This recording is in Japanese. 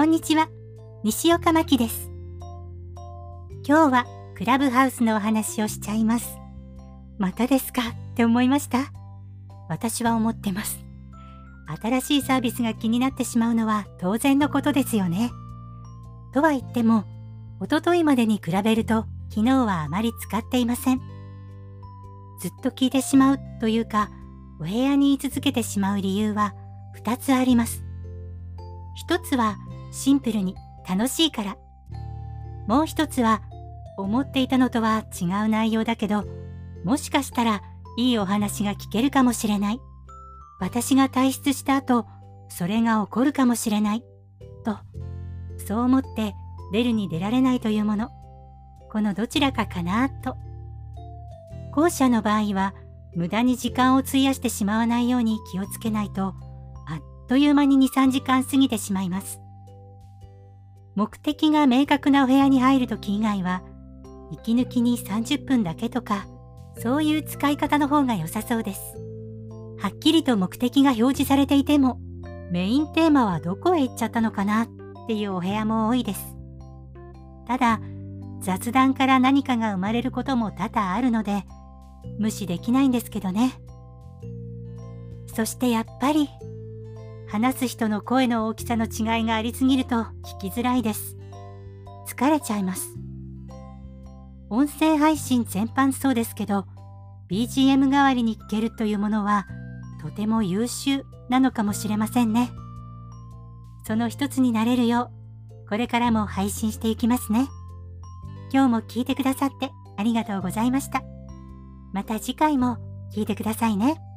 こんにちは。西岡真希です。今日はクラブハウスのお話をしちゃいます。またですか？って思いました？私は思ってます。新しいサービスが気になってしまうのは当然のことですよね。とは言っても、おとといまでに比べると昨日はあまり使っていません。ずっと聞いてしまうというか、お部屋に居続けてしまう理由は2つあります。一つはシンプルに楽しいから。もう一つは思っていたのとは違う内容だけど、もしかしたらいいお話が聞けるかもしれない。私が退出した後、それが起こるかもしれない。と、そう思って出るに出られないというもの。このどちらかかなと。後者の場合は、無駄に時間を費やしてしまわないように気をつけないと、あっという間に2、3時間過ぎてしまいます。目的が明確なお部屋に入るとき以外は、息抜きに30分だけとか、そういう使い方の方が良さそうです。はっきりと目的が表示されていても、メインテーマはどこへ行っちゃったのかなっていうお部屋も多いです。ただ、雑談から何かが生まれることも多々あるので、無視できないんですけどね。そしてやっぱり、話す人の声の大きさの違いがありすぎると聞きづらいです。疲れちゃいます。音声配信全般そうですけど、BGM 代わりに聞けるというものは、とても優秀なのかもしれませんね。その一つになれるよう、これからも配信していきますね。今日も聞いてくださってありがとうございました。また次回も聞いてくださいね。